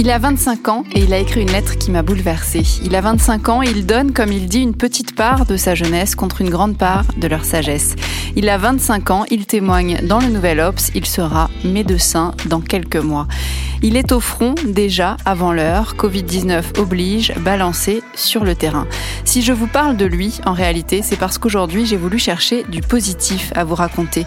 Il a 25 ans et il a écrit une lettre qui m'a bouleversée. Il a 25 ans et il donne, comme il dit, une petite part de sa jeunesse contre une grande part de leur sagesse. Il a 25 ans, il témoigne dans le Nouvel Ops, il sera médecin dans quelques mois. Il est au front déjà avant l'heure, Covid-19 oblige, balancé sur le terrain. Si je vous parle de lui, en réalité, c'est parce qu'aujourd'hui j'ai voulu chercher du positif à vous raconter.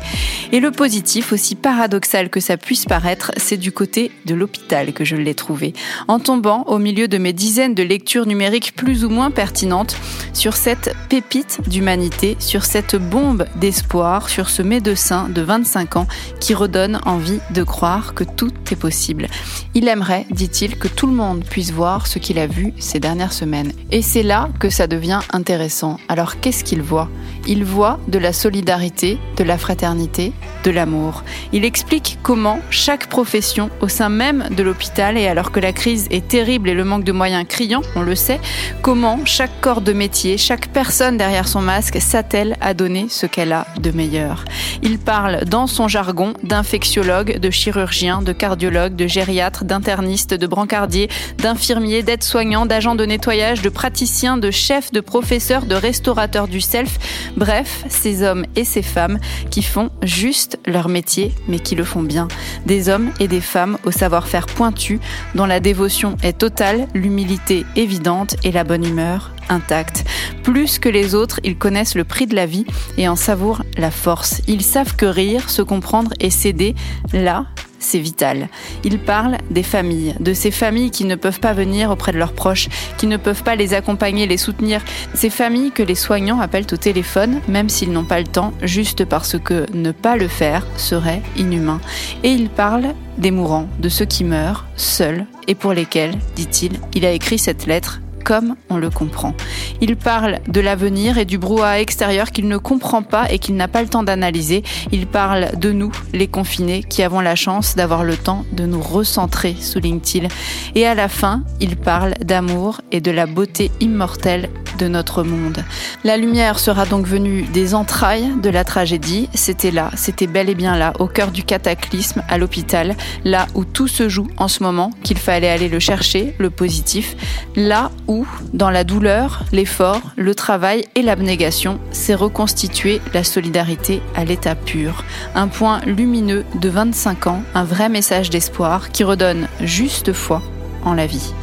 Et le positif, aussi paradoxal que ça puisse paraître, c'est du côté de l'hôpital que je l'ai trouvé en tombant au milieu de mes dizaines de lectures numériques plus ou moins pertinentes sur cette pépite d'humanité, sur cette bombe d'espoir, sur ce médecin de 25 ans qui redonne envie de croire que tout est possible. Il aimerait, dit-il, que tout le monde puisse voir ce qu'il a vu ces dernières semaines. Et c'est là que ça devient intéressant. Alors qu'est-ce qu'il voit? Il voit de la solidarité, de la fraternité, de l'amour. Il explique comment chaque profession au sein même de l'hôpital et que la crise est terrible et le manque de moyens criant, on le sait, comment chaque corps de métier, chaque personne derrière son masque s'attelle à donner ce qu'elle a de meilleur. Il parle dans son jargon d'infectiologue, de chirurgien, de cardiologue, de gériatre, d'interniste, de brancardier, d'infirmier, d'aide-soignant, d'agent de nettoyage, de praticien, de chef, de professeur, de restaurateur du self. Bref, ces hommes et ces femmes qui font juste leur métier, mais qui le font bien. Des hommes et des femmes au savoir-faire pointu, la dévotion est totale, l'humilité évidente et la bonne humeur intacte. Plus que les autres, ils connaissent le prix de la vie et en savourent la force. Ils savent que rire, se comprendre et s'aider, là, c'est vital. Ils parlent des familles, de ces familles qui ne peuvent pas venir auprès de leurs proches, qui ne peuvent pas les accompagner, les soutenir. Ces familles que les soignants appellent au téléphone, même s'ils n'ont pas le temps, juste parce que ne pas le faire serait inhumain. Et ils parlent des mourants, de ceux qui meurent, seuls, et pour lesquels, dit-il, il a écrit cette lettre comme on le comprend. Il parle de l'avenir et du brouhaha extérieur qu'il ne comprend pas et qu'il n'a pas le temps d'analyser. Il parle de nous, les confinés, qui avons la chance d'avoir le temps de nous recentrer, souligne-t-il. Et à la fin, il parle d'amour et de la beauté immortelle notre monde. La lumière sera donc venue des entrailles de la tragédie. C'était là, c'était bel et bien là, au cœur du cataclysme, à l'hôpital, là où tout se joue en ce moment, qu'il fallait aller le chercher, le positif, là où, dans la douleur, l'effort, le travail et l'abnégation, s'est reconstituée la solidarité à l'état pur. Un point lumineux de 25 ans, un vrai message d'espoir qui redonne juste foi en la vie.